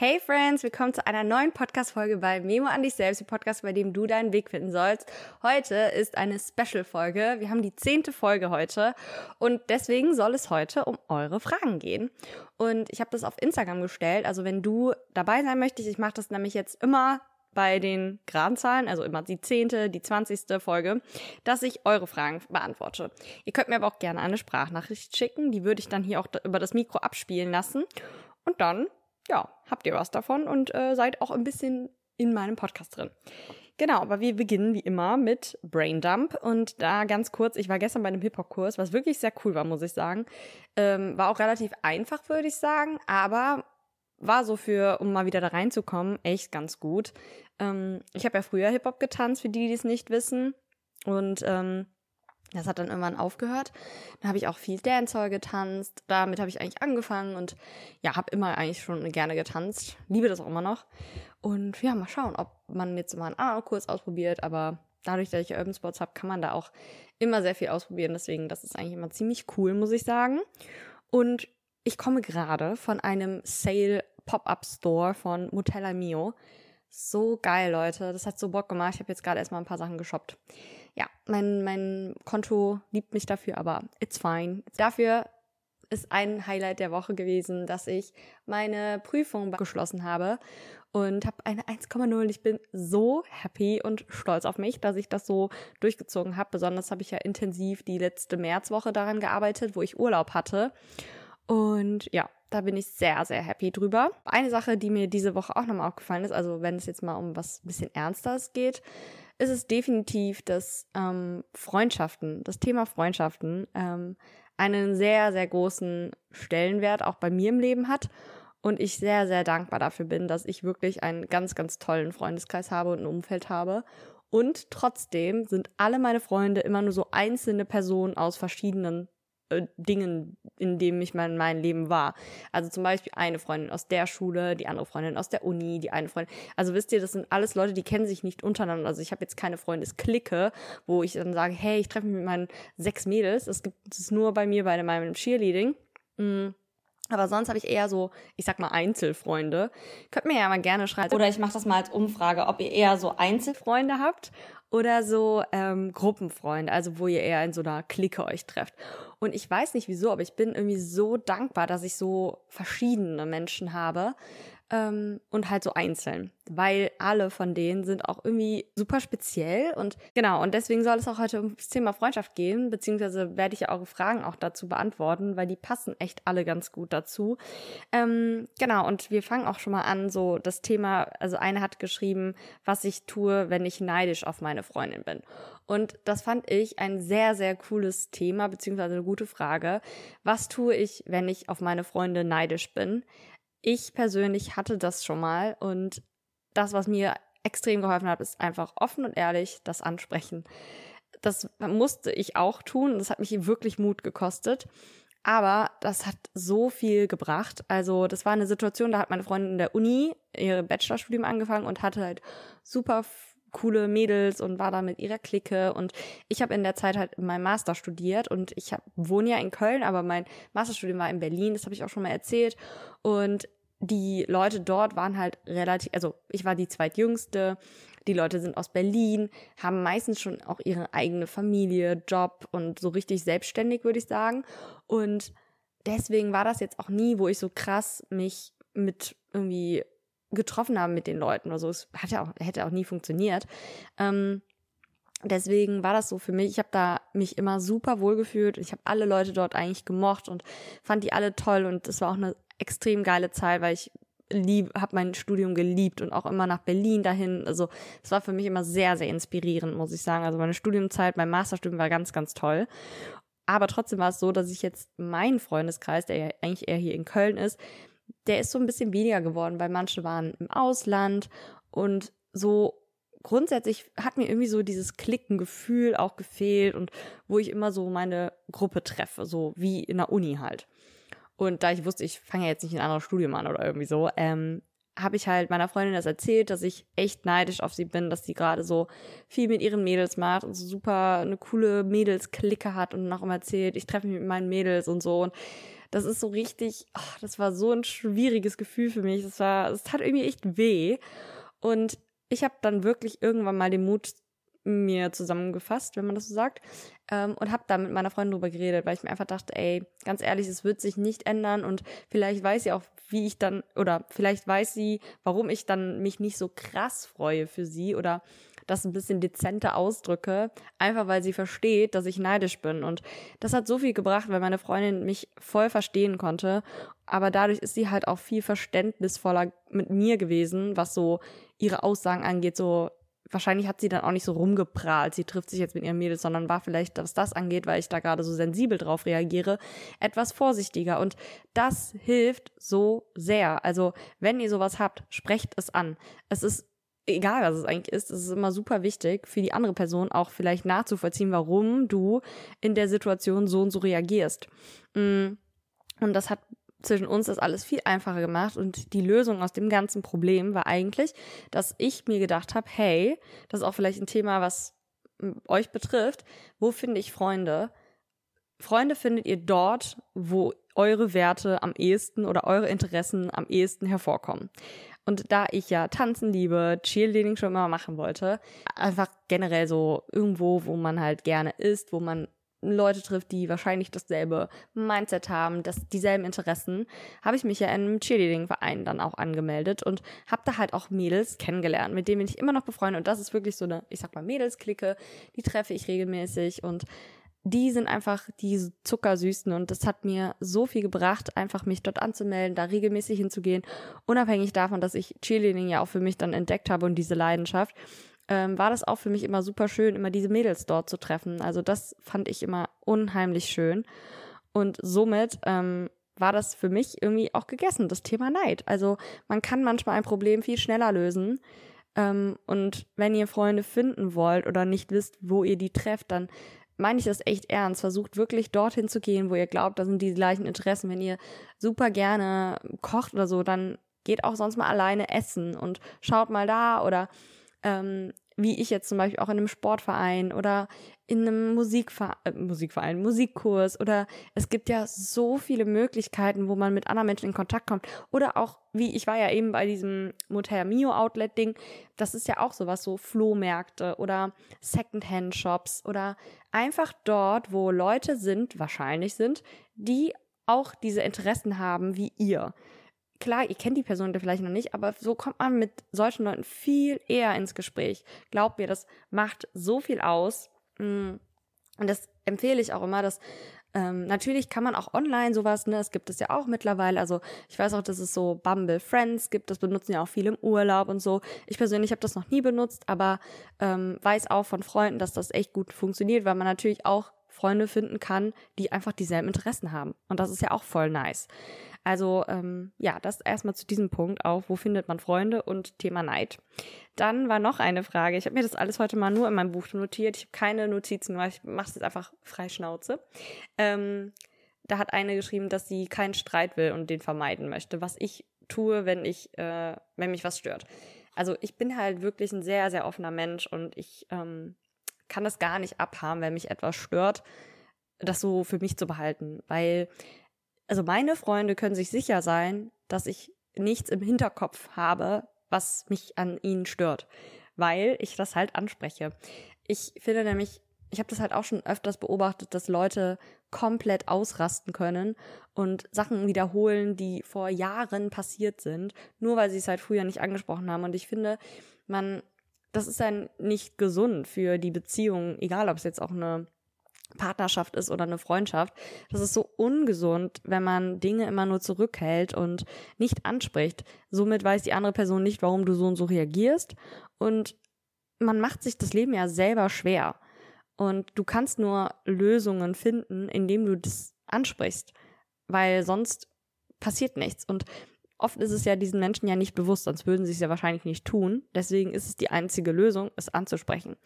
Hey Friends, willkommen zu einer neuen Podcast-Folge bei Memo an dich selbst, dem Podcast, bei dem du deinen Weg finden sollst. Heute ist eine Special-Folge. Wir haben die zehnte Folge heute und deswegen soll es heute um eure Fragen gehen. Und ich habe das auf Instagram gestellt. Also wenn du dabei sein möchtest, ich mache das nämlich jetzt immer bei den geraden Zahlen, also immer die zehnte, die zwanzigste Folge, dass ich eure Fragen beantworte. Ihr könnt mir aber auch gerne eine Sprachnachricht schicken, die würde ich dann hier auch über das Mikro abspielen lassen. Und dann ja, habt ihr was davon und äh, seid auch ein bisschen in meinem Podcast drin. Genau, aber wir beginnen wie immer mit Braindump und da ganz kurz, ich war gestern bei einem Hip-Hop-Kurs, was wirklich sehr cool war, muss ich sagen. Ähm, war auch relativ einfach, würde ich sagen, aber war so für, um mal wieder da reinzukommen, echt ganz gut. Ähm, ich habe ja früher Hip-Hop getanzt, für die, die es nicht wissen. Und ähm, das hat dann irgendwann aufgehört. Dann habe ich auch viel Dancehall getanzt. Damit habe ich eigentlich angefangen und ja, habe immer eigentlich schon gerne getanzt. Liebe das auch immer noch. Und ja, mal schauen, ob man jetzt mal einen anderen Kurs ausprobiert. Aber dadurch, dass ich Urban Sports habe, kann man da auch immer sehr viel ausprobieren. Deswegen, das ist eigentlich immer ziemlich cool, muss ich sagen. Und ich komme gerade von einem Sale Pop-up Store von Motella Mio. So geil, Leute. Das hat so Bock gemacht. Ich habe jetzt gerade erstmal ein paar Sachen geshoppt ja, mein, mein Konto liebt mich dafür, aber it's fine. Dafür ist ein Highlight der Woche gewesen, dass ich meine Prüfung geschlossen habe und habe eine 1,0. Ich bin so happy und stolz auf mich, dass ich das so durchgezogen habe. Besonders habe ich ja intensiv die letzte Märzwoche daran gearbeitet, wo ich Urlaub hatte. Und ja, da bin ich sehr, sehr happy drüber. Eine Sache, die mir diese Woche auch nochmal aufgefallen ist, also wenn es jetzt mal um was bisschen Ernsteres geht, ist es definitiv, dass ähm, Freundschaften, das Thema Freundschaften, ähm, einen sehr, sehr großen Stellenwert auch bei mir im Leben hat. Und ich sehr, sehr dankbar dafür bin, dass ich wirklich einen ganz, ganz tollen Freundeskreis habe und ein Umfeld habe. Und trotzdem sind alle meine Freunde immer nur so einzelne Personen aus verschiedenen äh, Dingen, in dem ich mein, mein Leben war. Also zum Beispiel eine Freundin aus der Schule, die andere Freundin aus der Uni, die eine Freundin. Also wisst ihr, das sind alles Leute, die kennen sich nicht untereinander. Also ich habe jetzt keine Freundesklicke, wo ich dann sage, hey, ich treffe mich mit meinen sechs Mädels. Das gibt es nur bei mir bei meinem Cheerleading. Mhm. Aber sonst habe ich eher so, ich sag mal, Einzelfreunde. Könnt mir ja mal gerne schreiben. Oder ich mache das mal als Umfrage, ob ihr eher so Einzelfreunde habt oder so ähm, Gruppenfreunde, also wo ihr eher in so einer Clique euch trefft. Und ich weiß nicht wieso, aber ich bin irgendwie so dankbar, dass ich so verschiedene Menschen habe ähm, und halt so einzeln, weil alle von denen sind auch irgendwie super speziell und genau, und deswegen soll es auch heute ums Thema Freundschaft gehen, beziehungsweise werde ich ja eure Fragen auch dazu beantworten, weil die passen echt alle ganz gut dazu. Ähm, genau, und wir fangen auch schon mal an, so das Thema, also eine hat geschrieben, was ich tue, wenn ich neidisch auf meine Freundin bin. Und das fand ich ein sehr, sehr cooles Thema, beziehungsweise eine gute Frage. Was tue ich, wenn ich auf meine Freunde neidisch bin? Ich persönlich hatte das schon mal und das, was mir extrem geholfen hat, ist einfach offen und ehrlich das ansprechen. Das musste ich auch tun. Das hat mich wirklich Mut gekostet. Aber das hat so viel gebracht. Also das war eine Situation, da hat meine Freundin in der Uni ihr Bachelorstudium angefangen und hatte halt super coole Mädels und war da mit ihrer Clique und ich habe in der Zeit halt mein Master studiert und ich hab, wohne ja in Köln, aber mein Masterstudium war in Berlin, das habe ich auch schon mal erzählt und die Leute dort waren halt relativ, also ich war die zweitjüngste, die Leute sind aus Berlin, haben meistens schon auch ihre eigene Familie, Job und so richtig selbstständig, würde ich sagen. Und deswegen war das jetzt auch nie, wo ich so krass mich mit irgendwie getroffen haben mit den Leuten oder so. Es hat ja auch, hätte auch nie funktioniert. Ähm, deswegen war das so für mich. Ich habe da mich immer super wohl gefühlt. Ich habe alle Leute dort eigentlich gemocht und fand die alle toll und es war auch eine extrem geile Zeit, weil ich habe mein Studium geliebt und auch immer nach Berlin dahin. Also es war für mich immer sehr, sehr inspirierend, muss ich sagen. Also meine Studiumzeit, mein Masterstudium war ganz, ganz toll. Aber trotzdem war es so, dass ich jetzt meinen Freundeskreis, der ja eigentlich eher hier in Köln ist, der ist so ein bisschen weniger geworden, weil manche waren im Ausland und so grundsätzlich hat mir irgendwie so dieses Klickengefühl auch gefehlt und wo ich immer so meine Gruppe treffe, so wie in der Uni halt. Und da ich wusste, ich fange ja jetzt nicht ein anderes Studium an oder irgendwie so, ähm, habe ich halt meiner Freundin das erzählt, dass ich echt neidisch auf sie bin, dass sie gerade so viel mit ihren Mädels macht und so super eine coole Mädels-Clique hat und noch immer erzählt, ich treffe mich mit meinen Mädels und so. Und das ist so richtig, oh, das war so ein schwieriges Gefühl für mich. Das war, es tat irgendwie echt weh. Und ich habe dann wirklich irgendwann mal den Mut mir zusammengefasst, wenn man das so sagt, ähm, und habe da mit meiner Freundin drüber geredet, weil ich mir einfach dachte, ey, ganz ehrlich, es wird sich nicht ändern und vielleicht weiß sie auch, wie ich dann oder vielleicht weiß sie, warum ich dann mich nicht so krass freue für sie oder das ein bisschen dezenter ausdrücke, einfach weil sie versteht, dass ich neidisch bin. Und das hat so viel gebracht, weil meine Freundin mich voll verstehen konnte, aber dadurch ist sie halt auch viel verständnisvoller mit mir gewesen, was so ihre Aussagen angeht, so wahrscheinlich hat sie dann auch nicht so rumgeprahlt, sie trifft sich jetzt mit ihren Mädels, sondern war vielleicht, was das angeht, weil ich da gerade so sensibel drauf reagiere, etwas vorsichtiger. Und das hilft so sehr. Also, wenn ihr sowas habt, sprecht es an. Es ist egal, was es eigentlich ist, es ist immer super wichtig für die andere Person auch vielleicht nachzuvollziehen, warum du in der Situation so und so reagierst. Mm. Und das hat zwischen uns das alles viel einfacher gemacht und die Lösung aus dem ganzen Problem war eigentlich, dass ich mir gedacht habe, hey, das ist auch vielleicht ein Thema, was euch betrifft, wo finde ich Freunde? Freunde findet ihr dort, wo eure Werte am ehesten oder eure Interessen am ehesten hervorkommen. Und da ich ja tanzen liebe, Cheerleading schon immer machen wollte, einfach generell so irgendwo, wo man halt gerne ist, wo man Leute trifft, die wahrscheinlich dasselbe Mindset haben, das dieselben Interessen, habe ich mich ja in einem Cheerleading-Verein dann auch angemeldet und habe da halt auch Mädels kennengelernt, mit denen bin ich immer noch befreundet und das ist wirklich so eine, ich sag mal Mädelsklicke, die treffe ich regelmäßig und die sind einfach die zuckersüßen und das hat mir so viel gebracht, einfach mich dort anzumelden, da regelmäßig hinzugehen, unabhängig davon, dass ich Cheerleading ja auch für mich dann entdeckt habe und diese Leidenschaft ähm, war das auch für mich immer super schön, immer diese Mädels dort zu treffen. Also das fand ich immer unheimlich schön. Und somit ähm, war das für mich irgendwie auch gegessen, das Thema Neid. Also man kann manchmal ein Problem viel schneller lösen. Ähm, und wenn ihr Freunde finden wollt oder nicht wisst, wo ihr die trefft, dann meine ich das echt ernst. Versucht wirklich dorthin zu gehen, wo ihr glaubt, da sind die gleichen Interessen. Wenn ihr super gerne kocht oder so, dann geht auch sonst mal alleine essen und schaut mal da oder ähm, wie ich jetzt zum Beispiel auch in einem Sportverein oder in einem Musikverein, äh, Musikverein, Musikkurs oder es gibt ja so viele Möglichkeiten, wo man mit anderen Menschen in Kontakt kommt. Oder auch, wie ich war ja eben bei diesem Motel Mio Outlet Ding, das ist ja auch sowas, so Flohmärkte oder Secondhand Shops oder einfach dort, wo Leute sind, wahrscheinlich sind, die auch diese Interessen haben wie ihr klar, ihr kennt die Person vielleicht noch nicht, aber so kommt man mit solchen Leuten viel eher ins Gespräch. Glaubt mir, das macht so viel aus. Mm. Und das empfehle ich auch immer, dass ähm, natürlich kann man auch online sowas, ne, das gibt es ja auch mittlerweile. Also ich weiß auch, dass es so Bumble Friends gibt, das benutzen ja auch viele im Urlaub und so. Ich persönlich habe das noch nie benutzt, aber ähm, weiß auch von Freunden, dass das echt gut funktioniert, weil man natürlich auch Freunde finden kann, die einfach dieselben Interessen haben. Und das ist ja auch voll nice. Also ähm, ja, das erstmal zu diesem Punkt auch, wo findet man Freunde und Thema Neid. Dann war noch eine Frage. Ich habe mir das alles heute mal nur in meinem Buch notiert. Ich habe keine Notizen, weil ich mache es jetzt einfach frei Schnauze. Ähm, da hat eine geschrieben, dass sie keinen Streit will und den vermeiden möchte, was ich tue, wenn ich, äh, wenn mich was stört. Also ich bin halt wirklich ein sehr, sehr offener Mensch und ich ähm, kann das gar nicht abhaben, wenn mich etwas stört, das so für mich zu behalten, weil also meine Freunde können sich sicher sein, dass ich nichts im Hinterkopf habe, was mich an ihnen stört, weil ich das halt anspreche. Ich finde nämlich, ich habe das halt auch schon öfters beobachtet, dass Leute komplett ausrasten können und Sachen wiederholen, die vor Jahren passiert sind, nur weil sie es halt früher nicht angesprochen haben. Und ich finde, man, das ist dann nicht gesund für die Beziehung, egal ob es jetzt auch eine Partnerschaft ist oder eine Freundschaft. Das ist so ungesund, wenn man Dinge immer nur zurückhält und nicht anspricht. Somit weiß die andere Person nicht, warum du so und so reagierst. Und man macht sich das Leben ja selber schwer. Und du kannst nur Lösungen finden, indem du das ansprichst. Weil sonst passiert nichts. Und Oft ist es ja diesen Menschen ja nicht bewusst, sonst würden sie es ja wahrscheinlich nicht tun. Deswegen ist es die einzige Lösung, es anzusprechen.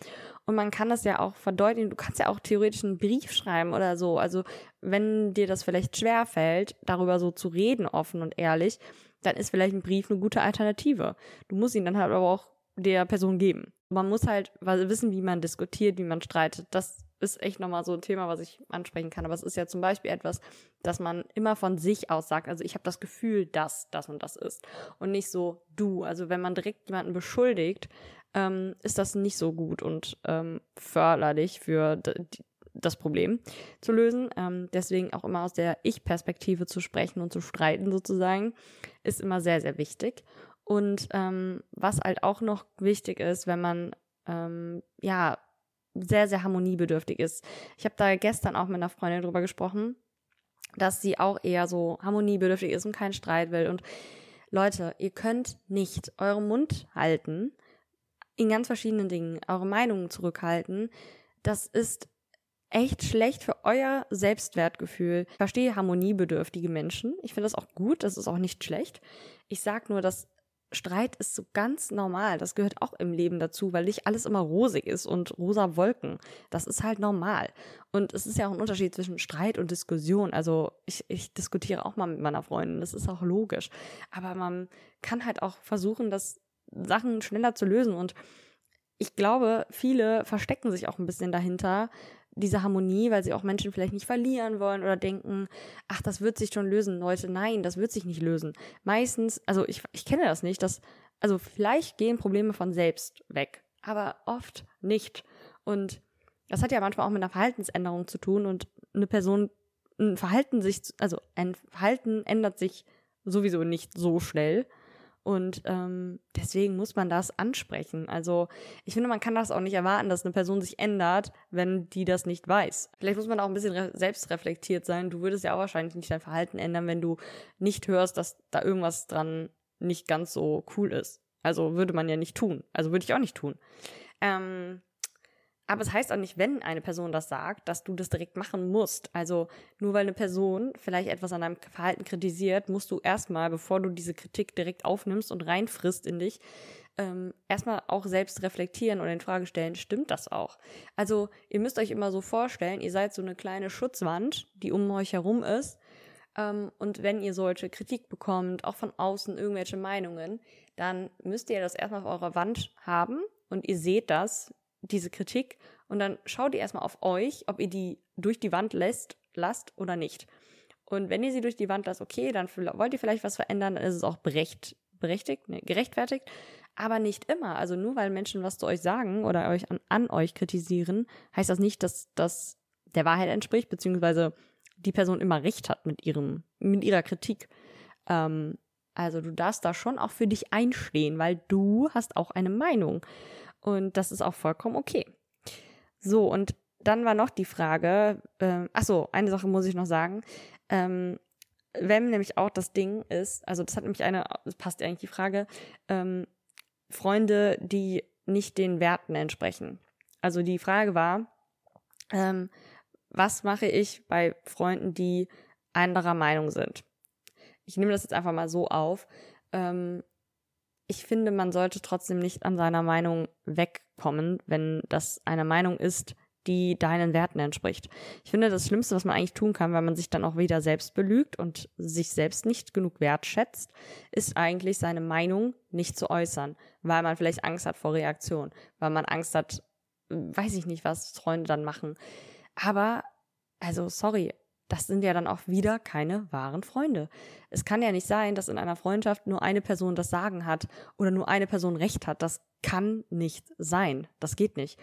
Und man kann das ja auch verdeutlichen. Du kannst ja auch theoretisch einen Brief schreiben oder so. Also wenn dir das vielleicht schwer fällt, darüber so zu reden, offen und ehrlich, dann ist vielleicht ein Brief eine gute Alternative. Du musst ihn dann halt aber auch der Person geben. Man muss halt wissen, wie man diskutiert, wie man streitet. Das ist echt nochmal so ein Thema, was ich ansprechen kann. Aber es ist ja zum Beispiel etwas, dass man immer von sich aus sagt, also ich habe das Gefühl, dass das und das ist. Und nicht so du. Also wenn man direkt jemanden beschuldigt, ähm, ist das nicht so gut und ähm, förderlich für das Problem zu lösen. Ähm, deswegen auch immer aus der Ich-Perspektive zu sprechen und zu streiten sozusagen, ist immer sehr, sehr wichtig. Und ähm, was halt auch noch wichtig ist, wenn man ähm, ja sehr, sehr harmoniebedürftig ist. Ich habe da gestern auch mit einer Freundin drüber gesprochen, dass sie auch eher so harmoniebedürftig ist und keinen Streit will. Und Leute, ihr könnt nicht euren Mund halten in ganz verschiedenen Dingen, eure Meinungen zurückhalten. Das ist echt schlecht für euer Selbstwertgefühl. Ich verstehe harmoniebedürftige Menschen. Ich finde das auch gut, das ist auch nicht schlecht. Ich sag nur, dass Streit ist so ganz normal. Das gehört auch im Leben dazu, weil nicht alles immer rosig ist und rosa Wolken. Das ist halt normal. Und es ist ja auch ein Unterschied zwischen Streit und Diskussion. Also ich, ich diskutiere auch mal mit meiner Freundin. Das ist auch logisch. Aber man kann halt auch versuchen, das Sachen schneller zu lösen. Und ich glaube, viele verstecken sich auch ein bisschen dahinter, diese Harmonie, weil sie auch Menschen vielleicht nicht verlieren wollen oder denken, ach, das wird sich schon lösen, Leute. Nein, das wird sich nicht lösen. Meistens, also ich, ich kenne das nicht, dass, also vielleicht gehen Probleme von selbst weg, aber oft nicht. Und das hat ja manchmal auch mit einer Verhaltensänderung zu tun und eine Person, ein Verhalten sich, also ein Verhalten ändert sich sowieso nicht so schnell. Und ähm, deswegen muss man das ansprechen. Also ich finde, man kann das auch nicht erwarten, dass eine Person sich ändert, wenn die das nicht weiß. Vielleicht muss man auch ein bisschen selbstreflektiert sein. Du würdest ja auch wahrscheinlich nicht dein Verhalten ändern, wenn du nicht hörst, dass da irgendwas dran nicht ganz so cool ist. Also würde man ja nicht tun. Also würde ich auch nicht tun. Ähm, aber es heißt auch nicht, wenn eine Person das sagt, dass du das direkt machen musst. Also nur weil eine Person vielleicht etwas an deinem Verhalten kritisiert, musst du erstmal, bevor du diese Kritik direkt aufnimmst und reinfrisst in dich, ähm, erstmal auch selbst reflektieren und in Frage stellen, stimmt das auch? Also ihr müsst euch immer so vorstellen, ihr seid so eine kleine Schutzwand, die um euch herum ist. Ähm, und wenn ihr solche Kritik bekommt, auch von außen irgendwelche Meinungen, dann müsst ihr das erstmal auf eurer Wand haben und ihr seht das diese Kritik und dann schaut ihr erstmal auf euch, ob ihr die durch die Wand lässt, lasst oder nicht. Und wenn ihr sie durch die Wand lasst, okay, dann wollt ihr vielleicht was verändern, dann ist es auch berecht, berechtigt, ne, gerechtfertigt, aber nicht immer. Also nur weil Menschen was zu euch sagen oder euch an, an euch kritisieren, heißt das nicht, dass das der Wahrheit entspricht, beziehungsweise die Person immer recht hat mit ihrem, mit ihrer Kritik. Ähm, also du darfst da schon auch für dich einstehen, weil du hast auch eine Meinung. Und das ist auch vollkommen okay. So, und dann war noch die Frage, äh, ach so, eine Sache muss ich noch sagen. Ähm, wenn nämlich auch das Ding ist, also das hat nämlich eine, das passt eigentlich die Frage, ähm, Freunde, die nicht den Werten entsprechen. Also die Frage war, ähm, was mache ich bei Freunden, die anderer Meinung sind? Ich nehme das jetzt einfach mal so auf. Ähm, ich finde, man sollte trotzdem nicht an seiner Meinung wegkommen, wenn das eine Meinung ist, die deinen Werten entspricht. Ich finde, das Schlimmste, was man eigentlich tun kann, wenn man sich dann auch wieder selbst belügt und sich selbst nicht genug wertschätzt, ist eigentlich seine Meinung nicht zu äußern, weil man vielleicht Angst hat vor Reaktion, weil man Angst hat, weiß ich nicht, was Freunde dann machen. Aber, also, sorry, das sind ja dann auch wieder keine wahren Freunde. Es kann ja nicht sein, dass in einer Freundschaft nur eine Person das Sagen hat oder nur eine Person Recht hat. Das kann nicht sein. Das geht nicht.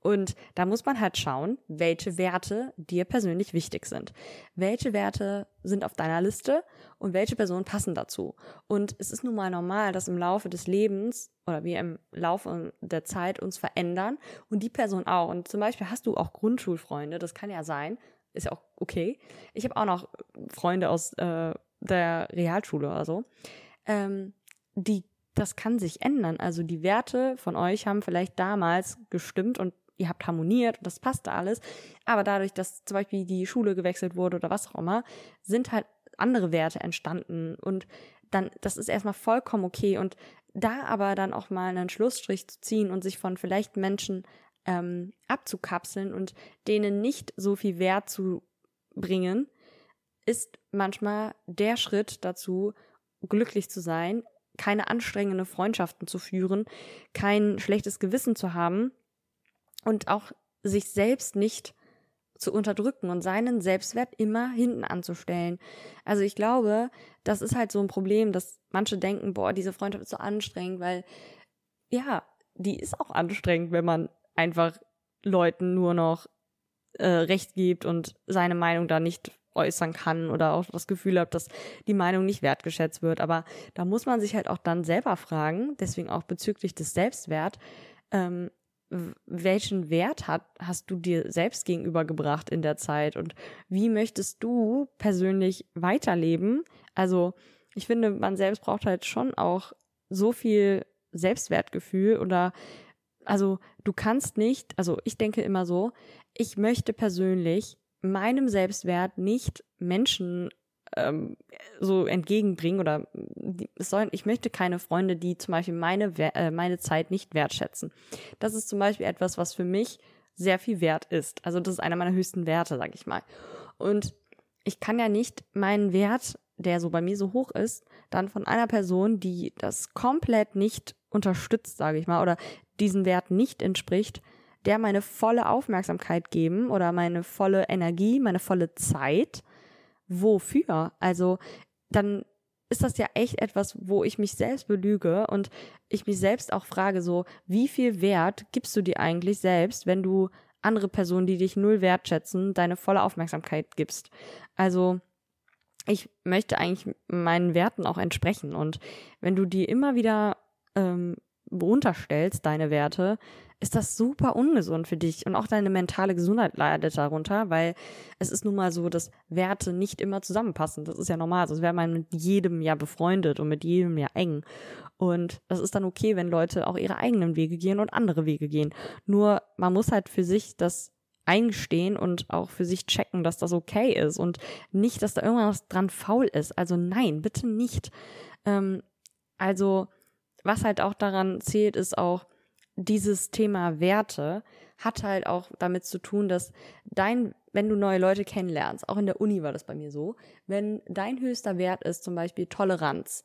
Und da muss man halt schauen, welche Werte dir persönlich wichtig sind. Welche Werte sind auf deiner Liste und welche Personen passen dazu. Und es ist nun mal normal, dass im Laufe des Lebens oder wir im Laufe der Zeit uns verändern und die Person auch. Und zum Beispiel hast du auch Grundschulfreunde, das kann ja sein, ist ja auch okay. Ich habe auch noch Freunde aus äh, der Realschule oder so. Ähm, die, das kann sich ändern. Also die Werte von euch haben vielleicht damals gestimmt und ihr habt harmoniert und das passte alles. Aber dadurch, dass zum Beispiel die Schule gewechselt wurde oder was auch immer, sind halt andere Werte entstanden und dann, das ist erstmal vollkommen okay und da aber dann auch mal einen Schlussstrich zu ziehen und sich von vielleicht Menschen ähm, abzukapseln und denen nicht so viel Wert zu bringen, ist manchmal der Schritt dazu, glücklich zu sein, keine anstrengende Freundschaften zu führen, kein schlechtes Gewissen zu haben und auch sich selbst nicht zu unterdrücken und seinen Selbstwert immer hinten anzustellen. Also ich glaube, das ist halt so ein Problem, dass manche denken, boah, diese Freundschaft ist so anstrengend, weil ja, die ist auch anstrengend, wenn man einfach Leuten nur noch äh, Recht gibt und seine Meinung da nicht äußern kann oder auch das Gefühl hat, dass die Meinung nicht wertgeschätzt wird. Aber da muss man sich halt auch dann selber fragen, deswegen auch bezüglich des Selbstwert, ähm, welchen Wert hat, hast du dir selbst gegenübergebracht in der Zeit und wie möchtest du persönlich weiterleben? Also ich finde, man selbst braucht halt schon auch so viel Selbstwertgefühl oder also du kannst nicht, also ich denke immer so, ich möchte persönlich meinem Selbstwert nicht Menschen ähm, so entgegenbringen oder es sollen, ich möchte keine Freunde, die zum Beispiel meine, äh, meine Zeit nicht wertschätzen. Das ist zum Beispiel etwas, was für mich sehr viel wert ist. Also das ist einer meiner höchsten Werte, sag ich mal. Und ich kann ja nicht meinen Wert, der so bei mir so hoch ist, dann von einer Person, die das komplett nicht unterstützt, sage ich mal, oder diesen Wert nicht entspricht, der meine volle Aufmerksamkeit geben oder meine volle Energie, meine volle Zeit. Wofür? Also dann ist das ja echt etwas, wo ich mich selbst belüge und ich mich selbst auch frage, so, wie viel Wert gibst du dir eigentlich selbst, wenn du andere Personen, die dich null wertschätzen, deine volle Aufmerksamkeit gibst? Also, ich möchte eigentlich meinen Werten auch entsprechen und wenn du die immer wieder ähm, runterstellst, deine Werte, ist das super ungesund für dich und auch deine mentale Gesundheit leidet darunter, weil es ist nun mal so, dass Werte nicht immer zusammenpassen. Das ist ja normal. Sonst wäre man mit jedem ja befreundet und mit jedem ja eng. Und das ist dann okay, wenn Leute auch ihre eigenen Wege gehen und andere Wege gehen. Nur man muss halt für sich das eingestehen und auch für sich checken, dass das okay ist und nicht, dass da irgendwas dran faul ist. Also nein, bitte nicht. Ähm, also was halt auch daran zählt, ist auch, dieses Thema Werte hat halt auch damit zu tun, dass dein, wenn du neue Leute kennenlernst, auch in der Uni war das bei mir so, wenn dein höchster Wert ist zum Beispiel Toleranz,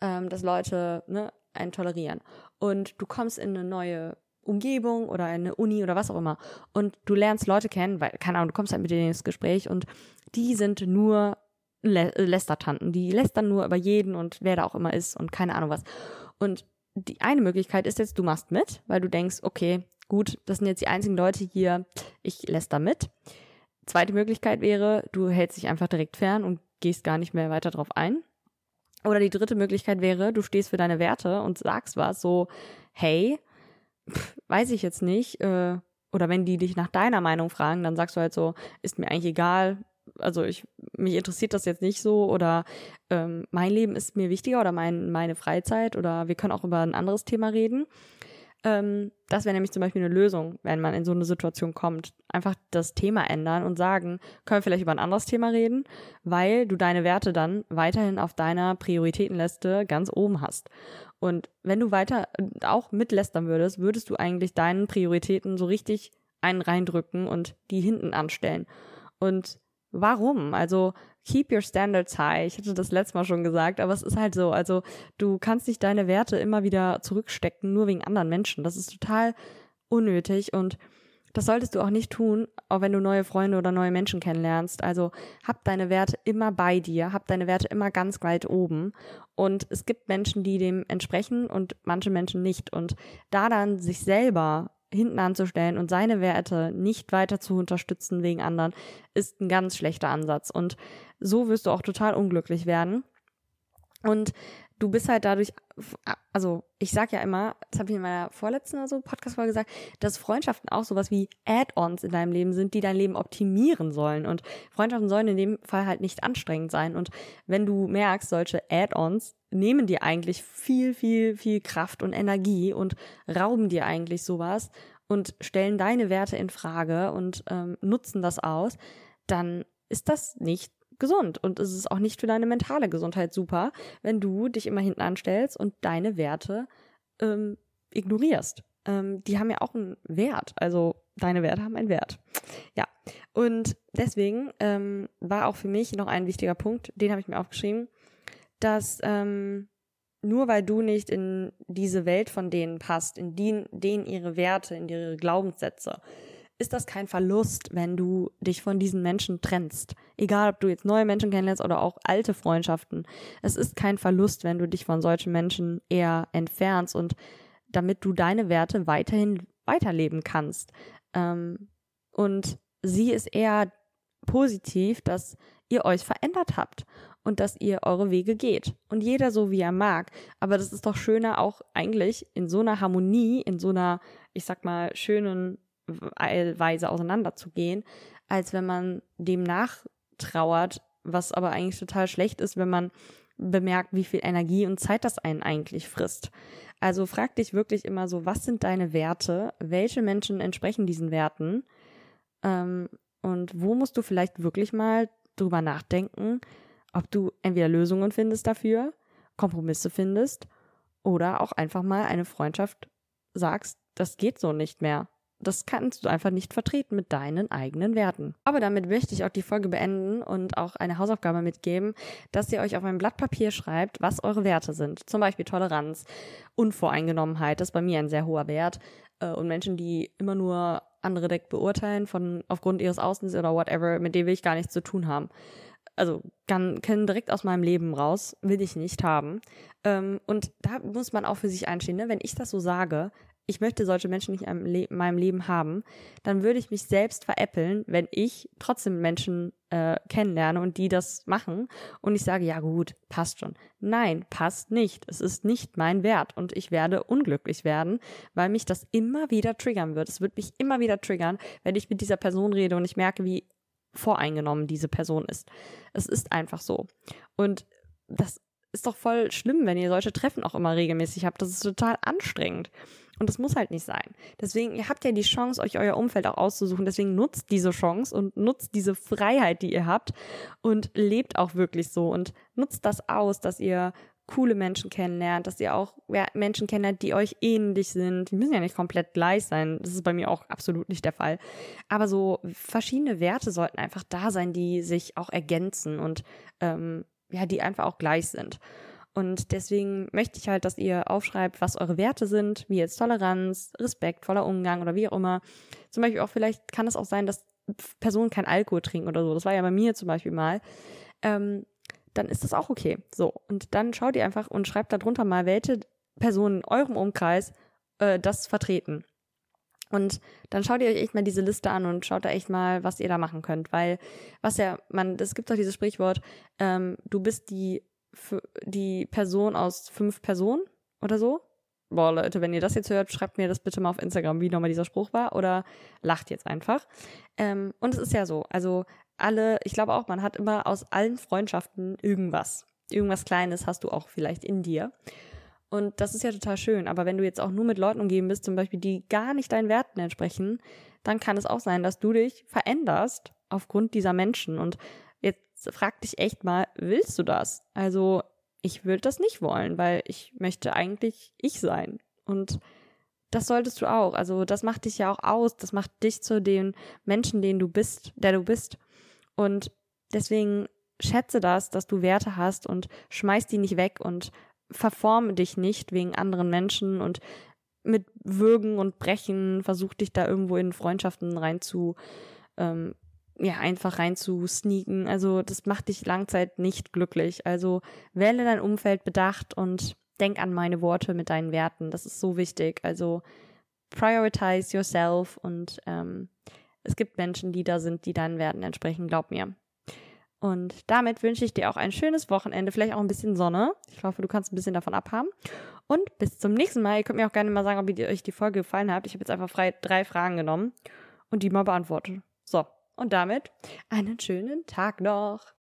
ähm, dass Leute ne, einen tolerieren und du kommst in eine neue Umgebung oder eine Uni oder was auch immer und du lernst Leute kennen, weil, keine Ahnung, du kommst halt mit denen ins Gespräch und die sind nur Lä Lästertanten, die lästern nur über jeden und wer da auch immer ist und keine Ahnung was. Und die eine Möglichkeit ist jetzt, du machst mit, weil du denkst, okay, gut, das sind jetzt die einzigen Leute hier, ich lässt da mit. Zweite Möglichkeit wäre, du hältst dich einfach direkt fern und gehst gar nicht mehr weiter drauf ein. Oder die dritte Möglichkeit wäre, du stehst für deine Werte und sagst was so, hey, pff, weiß ich jetzt nicht, äh, oder wenn die dich nach deiner Meinung fragen, dann sagst du halt so, ist mir eigentlich egal, also ich, mich interessiert das jetzt nicht so oder ähm, mein Leben ist mir wichtiger oder mein, meine Freizeit oder wir können auch über ein anderes Thema reden. Ähm, das wäre nämlich zum Beispiel eine Lösung, wenn man in so eine Situation kommt. Einfach das Thema ändern und sagen, können wir vielleicht über ein anderes Thema reden, weil du deine Werte dann weiterhin auf deiner Prioritätenliste ganz oben hast. Und wenn du weiter auch mitlästern würdest, würdest du eigentlich deinen Prioritäten so richtig einen reindrücken und die hinten anstellen. Und Warum? Also keep your standards high. Ich hatte das letztes Mal schon gesagt, aber es ist halt so. Also du kannst nicht deine Werte immer wieder zurückstecken, nur wegen anderen Menschen. Das ist total unnötig und das solltest du auch nicht tun, auch wenn du neue Freunde oder neue Menschen kennenlernst. Also hab deine Werte immer bei dir, hab deine Werte immer ganz weit oben. Und es gibt Menschen, die dem entsprechen und manche Menschen nicht. Und da dann sich selber hinten anzustellen und seine Werte nicht weiter zu unterstützen wegen anderen, ist ein ganz schlechter Ansatz. Und so wirst du auch total unglücklich werden. Und du bist halt dadurch, also ich sag ja immer, das habe ich in meiner vorletzten oder so Podcast-Folge gesagt, dass Freundschaften auch sowas wie Add-ons in deinem Leben sind, die dein Leben optimieren sollen. Und Freundschaften sollen in dem Fall halt nicht anstrengend sein. Und wenn du merkst, solche Add-ons nehmen dir eigentlich viel, viel, viel Kraft und Energie und rauben dir eigentlich sowas und stellen deine Werte in Frage und ähm, nutzen das aus, dann ist das nicht gesund und es ist auch nicht für deine mentale Gesundheit super, wenn du dich immer hinten anstellst und deine Werte ähm, ignorierst. Ähm, die haben ja auch einen Wert, also deine Werte haben einen Wert. Ja, und deswegen ähm, war auch für mich noch ein wichtiger Punkt, den habe ich mir aufgeschrieben, dass ähm, nur weil du nicht in diese Welt von denen passt, in die, denen ihre Werte, in ihre Glaubenssätze, ist das kein Verlust, wenn du dich von diesen Menschen trennst. Egal, ob du jetzt neue Menschen kennenlernst oder auch alte Freundschaften. Es ist kein Verlust, wenn du dich von solchen Menschen eher entfernst und damit du deine Werte weiterhin weiterleben kannst. Ähm, und sie ist eher positiv, dass ihr euch verändert habt und dass ihr eure Wege geht. Und jeder so, wie er mag. Aber das ist doch schöner auch eigentlich in so einer Harmonie, in so einer, ich sag mal, schönen Weise auseinanderzugehen, als wenn man dem nachtrauert, was aber eigentlich total schlecht ist, wenn man bemerkt, wie viel Energie und Zeit das einen eigentlich frisst. Also frag dich wirklich immer so, was sind deine Werte? Welche Menschen entsprechen diesen Werten? Ähm, und wo musst du vielleicht wirklich mal drüber nachdenken, ob du entweder Lösungen findest dafür, Kompromisse findest oder auch einfach mal eine Freundschaft sagst, das geht so nicht mehr. Das kannst du einfach nicht vertreten mit deinen eigenen Werten. Aber damit möchte ich auch die Folge beenden und auch eine Hausaufgabe mitgeben, dass ihr euch auf ein Blatt Papier schreibt, was eure Werte sind. Zum Beispiel Toleranz, Unvoreingenommenheit, das ist bei mir ein sehr hoher Wert. Äh, und Menschen, die immer nur andere direkt beurteilen von aufgrund ihres Außens oder whatever, mit denen will ich gar nichts zu tun haben also kann, können direkt aus meinem Leben raus, will ich nicht haben. Ähm, und da muss man auch für sich einstehen. Ne? Wenn ich das so sage, ich möchte solche Menschen nicht in meinem Leben haben, dann würde ich mich selbst veräppeln, wenn ich trotzdem Menschen äh, kennenlerne und die das machen und ich sage, ja gut, passt schon. Nein, passt nicht. Es ist nicht mein Wert und ich werde unglücklich werden, weil mich das immer wieder triggern wird. Es wird mich immer wieder triggern, wenn ich mit dieser Person rede und ich merke, wie voreingenommen diese Person ist. Es ist einfach so. Und das ist doch voll schlimm, wenn ihr solche Treffen auch immer regelmäßig habt. Das ist total anstrengend. Und das muss halt nicht sein. Deswegen, ihr habt ja die Chance, euch euer Umfeld auch auszusuchen. Deswegen nutzt diese Chance und nutzt diese Freiheit, die ihr habt und lebt auch wirklich so und nutzt das aus, dass ihr coole Menschen kennenlernt, dass ihr auch Menschen kennenlernt, die euch ähnlich sind. Die müssen ja nicht komplett gleich sein. Das ist bei mir auch absolut nicht der Fall. Aber so verschiedene Werte sollten einfach da sein, die sich auch ergänzen und ähm, ja, die einfach auch gleich sind. Und deswegen möchte ich halt, dass ihr aufschreibt, was eure Werte sind, wie jetzt Toleranz, Respekt, voller Umgang oder wie auch immer. Zum Beispiel auch vielleicht kann es auch sein, dass Personen kein Alkohol trinken oder so. Das war ja bei mir zum Beispiel mal. Ähm, dann ist das auch okay. So, und dann schaut ihr einfach und schreibt darunter mal, welche Personen in eurem Umkreis äh, das vertreten. Und dann schaut ihr euch echt mal diese Liste an und schaut da echt mal, was ihr da machen könnt. Weil, was ja, man, es gibt doch dieses Sprichwort, ähm, du bist die, die Person aus fünf Personen oder so. Boah, Leute, wenn ihr das jetzt hört, schreibt mir das bitte mal auf Instagram, wie nochmal dieser Spruch war, oder lacht jetzt einfach. Ähm, und es ist ja so, also alle, ich glaube auch, man hat immer aus allen Freundschaften irgendwas. Irgendwas Kleines hast du auch vielleicht in dir. Und das ist ja total schön. Aber wenn du jetzt auch nur mit Leuten umgeben bist, zum Beispiel, die gar nicht deinen Werten entsprechen, dann kann es auch sein, dass du dich veränderst aufgrund dieser Menschen. Und frag dich echt mal, willst du das? Also, ich würde das nicht wollen, weil ich möchte eigentlich ich sein. Und das solltest du auch. Also, das macht dich ja auch aus. Das macht dich zu dem Menschen, den du bist, der du bist. Und deswegen schätze das, dass du Werte hast und schmeiß die nicht weg und verforme dich nicht wegen anderen Menschen und mit Würgen und Brechen versuch dich da irgendwo in Freundschaften rein zu, ähm, ja, einfach rein zu sneaken. Also das macht dich langzeit nicht glücklich. Also wähle dein Umfeld bedacht und denk an meine Worte mit deinen Werten. Das ist so wichtig. Also prioritize yourself und ähm, es gibt Menschen, die da sind, die deinen Werten entsprechen, glaub mir. Und damit wünsche ich dir auch ein schönes Wochenende, vielleicht auch ein bisschen Sonne. Ich hoffe, du kannst ein bisschen davon abhaben. Und bis zum nächsten Mal. Ihr könnt mir auch gerne mal sagen, ob euch die Folge gefallen hat. Ich habe jetzt einfach frei drei Fragen genommen und die mal beantwortet. So, und damit einen schönen Tag noch.